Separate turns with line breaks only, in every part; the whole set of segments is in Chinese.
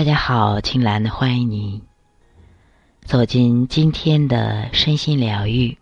大家好，青兰欢迎你走进今天的身心疗愈。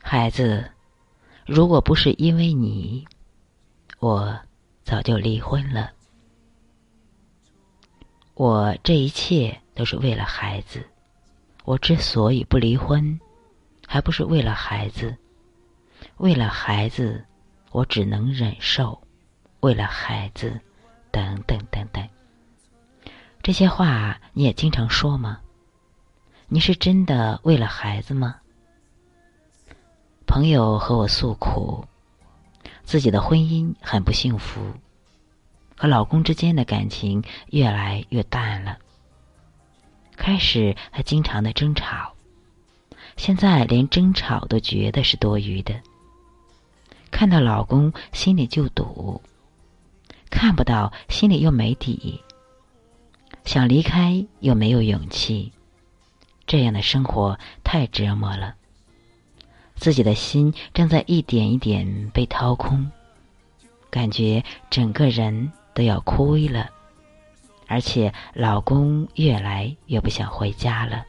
孩子，如果不是因为你，我早就离婚了。我这一切都是为了孩子。我之所以不离婚，还不是为了孩子。为了孩子。我只能忍受，为了孩子，等等等等。这些话你也经常说吗？你是真的为了孩子吗？朋友和我诉苦，自己的婚姻很不幸福，和老公之间的感情越来越淡了。开始还经常的争吵，现在连争吵都觉得是多余的。看到老公，心里就堵；看不到，心里又没底。想离开，又没有勇气。这样的生活太折磨了。自己的心正在一点一点被掏空，感觉整个人都要枯萎了。而且老公越来越不想回家了。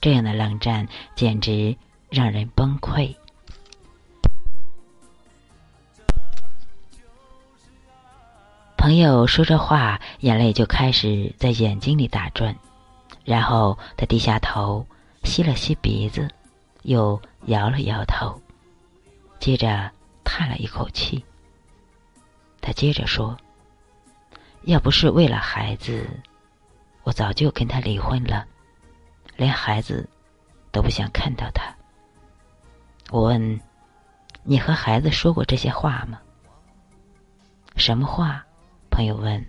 这样的冷战简直让人崩溃。朋友说着话，眼泪就开始在眼睛里打转，然后他低下头，吸了吸鼻子，又摇了摇头，接着叹了一口气。他接着说：“要不是为了孩子，我早就跟他离婚了，连孩子都不想看到他。”我问：“你和孩子说过这些话吗？什么话？”朋友问：“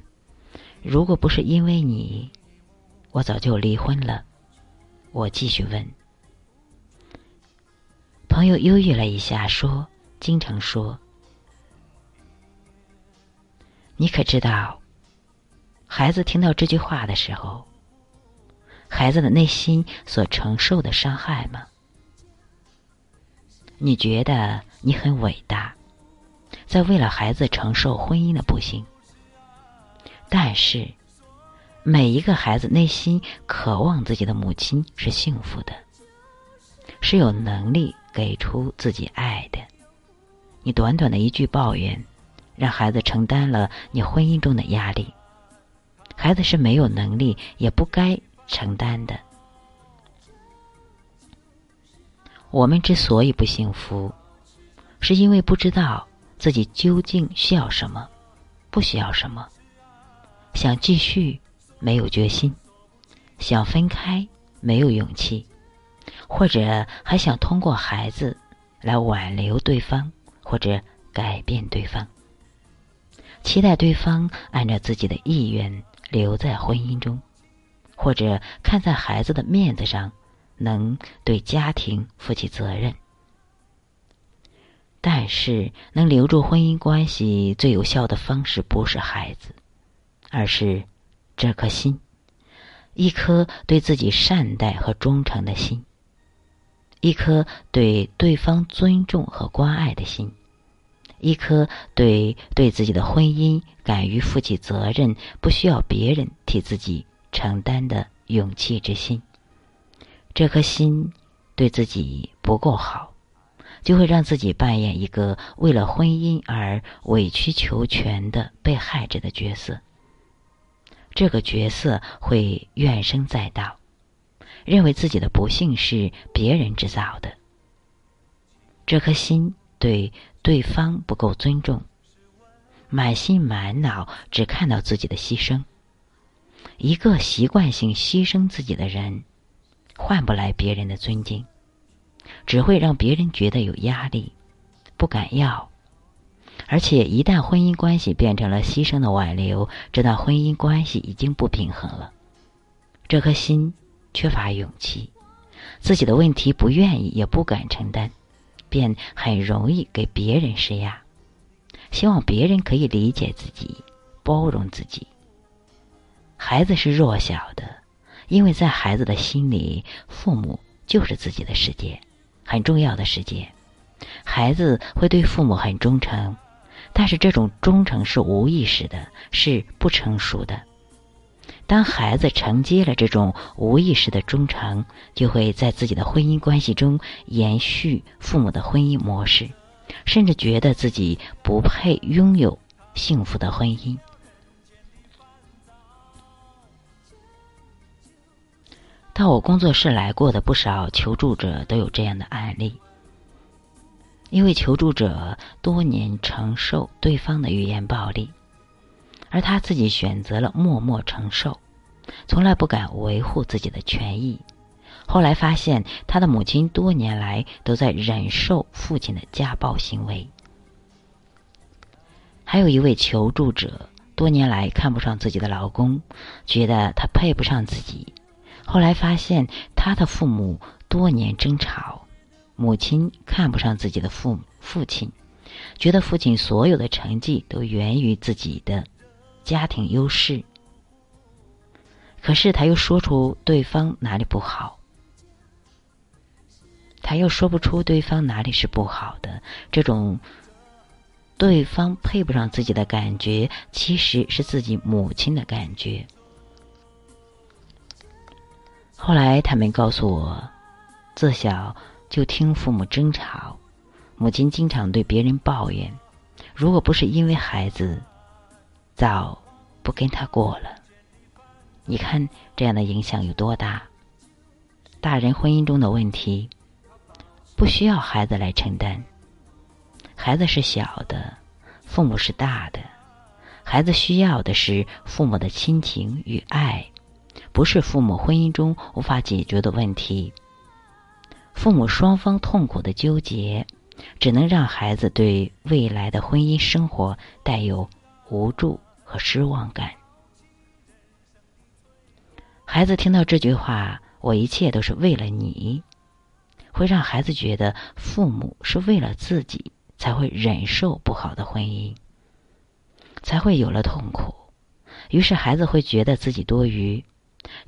如果不是因为你，我早就离婚了。”我继续问。朋友犹豫了一下，说：“经常说，你可知道，孩子听到这句话的时候，孩子的内心所承受的伤害吗？你觉得你很伟大，在为了孩子承受婚姻的不幸。”但是，每一个孩子内心渴望自己的母亲是幸福的，是有能力给出自己爱的。你短短的一句抱怨，让孩子承担了你婚姻中的压力。孩子是没有能力，也不该承担的。我们之所以不幸福，是因为不知道自己究竟需要什么，不需要什么。想继续，没有决心；想分开，没有勇气；或者还想通过孩子来挽留对方，或者改变对方，期待对方按照自己的意愿留在婚姻中，或者看在孩子的面子上，能对家庭负起责任。但是，能留住婚姻关系最有效的方式，不是孩子。而是这颗心，一颗对自己善待和忠诚的心，一颗对对方尊重和关爱的心，一颗对对自己的婚姻敢于负起责任、不需要别人替自己承担的勇气之心。这颗心对自己不够好，就会让自己扮演一个为了婚姻而委曲求全的被害者的角色。这个角色会怨声载道，认为自己的不幸是别人制造的。这颗心对对方不够尊重，满心满脑只看到自己的牺牲。一个习惯性牺牲自己的人，换不来别人的尊敬，只会让别人觉得有压力，不敢要。而且，一旦婚姻关系变成了牺牲的挽留，这段婚姻关系已经不平衡了。这颗心缺乏勇气，自己的问题不愿意也不敢承担，便很容易给别人施压，希望别人可以理解自己、包容自己。孩子是弱小的，因为在孩子的心里，父母就是自己的世界，很重要的世界。孩子会对父母很忠诚。但是这种忠诚是无意识的，是不成熟的。当孩子承接了这种无意识的忠诚，就会在自己的婚姻关系中延续父母的婚姻模式，甚至觉得自己不配拥有幸福的婚姻。到我工作室来过的不少求助者都有这样的案例。一位求助者多年承受对方的语言暴力，而他自己选择了默默承受，从来不敢维护自己的权益。后来发现，他的母亲多年来都在忍受父亲的家暴行为。还有一位求助者多年来看不上自己的老公，觉得他配不上自己。后来发现，他的父母多年争吵，母亲看不上自己的父母父亲，觉得父亲所有的成绩都源于自己的家庭优势。可是他又说出对方哪里不好，他又说不出对方哪里是不好的。这种对方配不上自己的感觉，其实是自己母亲的感觉。后来，他们告诉我，自小就听父母争吵，母亲经常对别人抱怨，如果不是因为孩子，早不跟他过了。你看这样的影响有多大？大人婚姻中的问题，不需要孩子来承担，孩子是小的，父母是大的，孩子需要的是父母的亲情与爱。不是父母婚姻中无法解决的问题。父母双方痛苦的纠结，只能让孩子对未来的婚姻生活带有无助和失望感。孩子听到这句话“我一切都是为了你”，会让孩子觉得父母是为了自己才会忍受不好的婚姻，才会有了痛苦。于是孩子会觉得自己多余。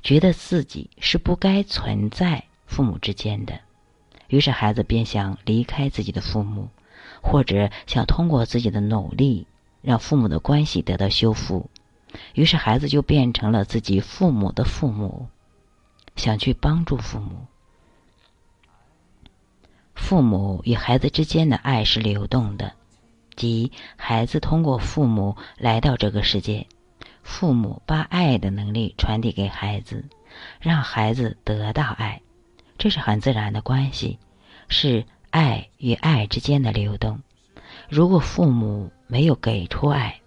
觉得自己是不该存在父母之间的，于是孩子便想离开自己的父母，或者想通过自己的努力让父母的关系得到修复。于是孩子就变成了自己父母的父母，想去帮助父母。父母与孩子之间的爱是流动的，即孩子通过父母来到这个世界。父母把爱的能力传递给孩子，让孩子得到爱，这是很自然的关系，是爱与爱之间的流动。如果父母没有给出爱，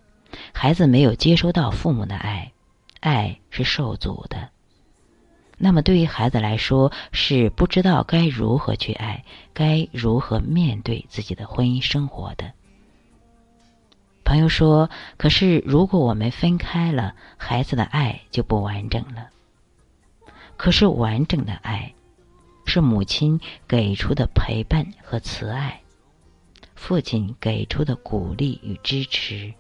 孩子没有接收到父母的爱，爱是受阻的。那么对于孩子来说，是不知道该如何去爱，该如何面对自己的婚姻生活的。朋友说：“可是，如果我们分开了，孩子的爱就不完整了。可是，完整的爱是母亲给出的陪伴和慈爱，父亲给出的鼓励与支持，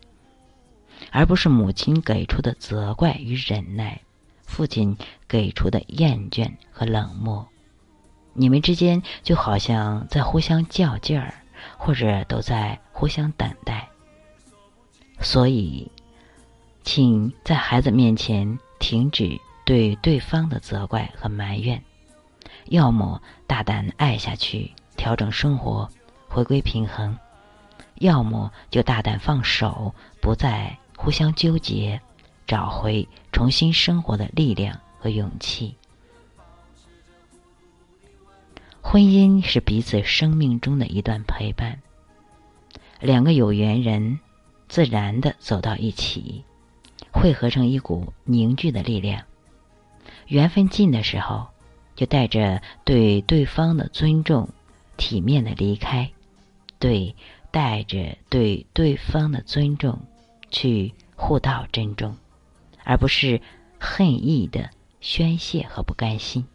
而不是母亲给出的责怪与忍耐，父亲给出的厌倦和冷漠。你们之间就好像在互相较劲儿，或者都在互相等待。”所以，请在孩子面前停止对对方的责怪和埋怨，要么大胆爱下去，调整生活，回归平衡；要么就大胆放手，不再互相纠结，找回重新生活的力量和勇气。婚姻是彼此生命中的一段陪伴，两个有缘人。自然的走到一起，汇合成一股凝聚的力量。缘分尽的时候，就带着对对方的尊重，体面的离开；对，带着对对方的尊重，去互道珍重，而不是恨意的宣泄和不甘心。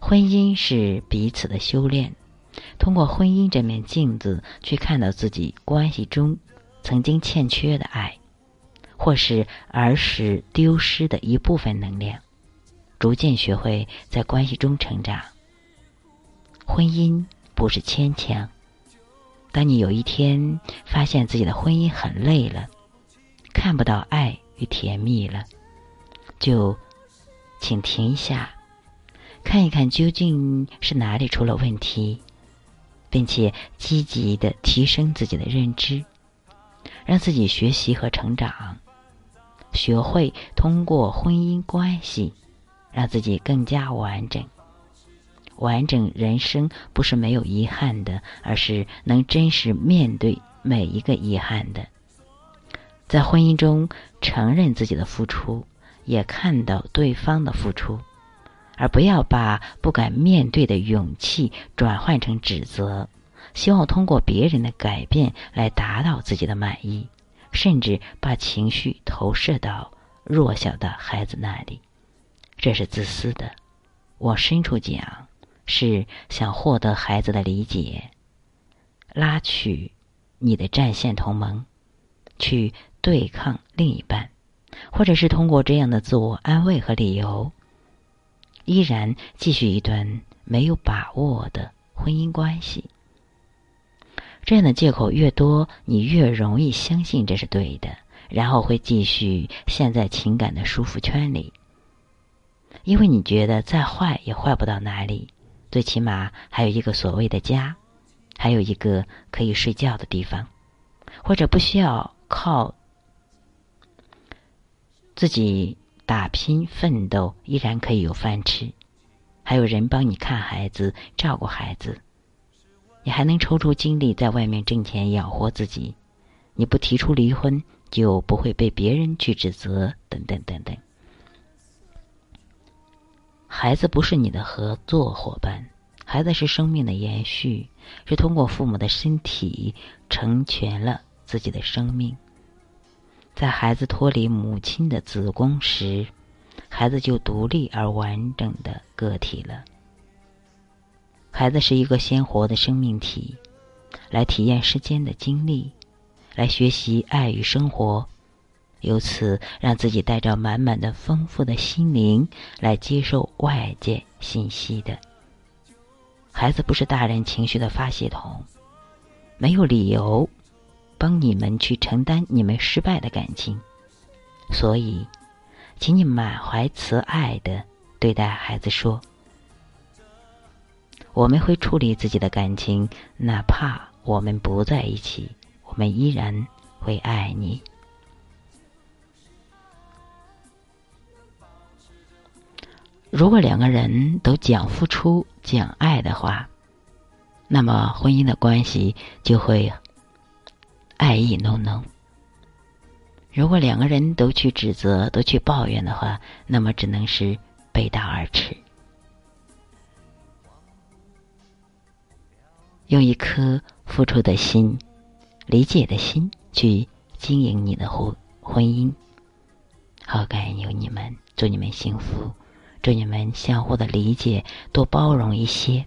婚姻是彼此的修炼，通过婚姻这面镜子，去看到自己关系中。曾经欠缺的爱，或是儿时丢失的一部分能量，逐渐学会在关系中成长。婚姻不是牵强，当你有一天发现自己的婚姻很累了，看不到爱与甜蜜了，就请停一下，看一看究竟是哪里出了问题，并且积极的提升自己的认知，让自己学习和成长，学会通过婚姻关系让自己更加完整。完整人生不是没有遗憾的，而是能真实面对每一个遗憾的。在婚姻中，承认自己的付出，也看到对方的付出，而不要把不敢面对的勇气转换成指责，希望通过别人的改变来达到自己的满意，甚至把情绪投射到弱小的孩子那里，这是自私的。往深处讲。是想获得孩子的理解，拉取你的战线同盟，去对抗另一半，或者是通过这样的自我安慰和理由，依然继续一段没有把握的婚姻关系。这样的借口越多，你越容易相信这是对的，然后会继续陷在情感的束缚圈里，因为你觉得再坏也坏不到哪里。最起码还有一个所谓的家，还有一个可以睡觉的地方，或者不需要靠自己打拼奋斗，依然可以有饭吃，还有人帮你看孩子、照顾孩子，你还能抽出精力在外面挣钱养活自己。你不提出离婚，就不会被别人去指责，等等等等。孩子不是你的合作伙伴，孩子是生命的延续，是通过父母的身体成全了自己的生命。在孩子脱离母亲的子宫时，孩子就独立而完整的个体了。孩子是一个鲜活的生命体，来体验世间的经历，来学习爱与生活。由此，让自己带着满满的丰富的心灵来接受外界信息的。孩子不是大人情绪的发泄筒，没有理由帮你们去承担你们失败的感情。所以，请你满怀慈爱的对待孩子说：“我们会处理自己的感情，哪怕我们不在一起，我们依然会爱你。”如果两个人都讲付出、讲爱的话，那么婚姻的关系就会爱意浓浓。如果两个人都去指责、都去抱怨的话，那么只能是背道而驰。用一颗付出的心、理解的心去经营你的婚婚姻。好，感恩有你们，祝你们幸福。祝你们相互的理解多包容一些。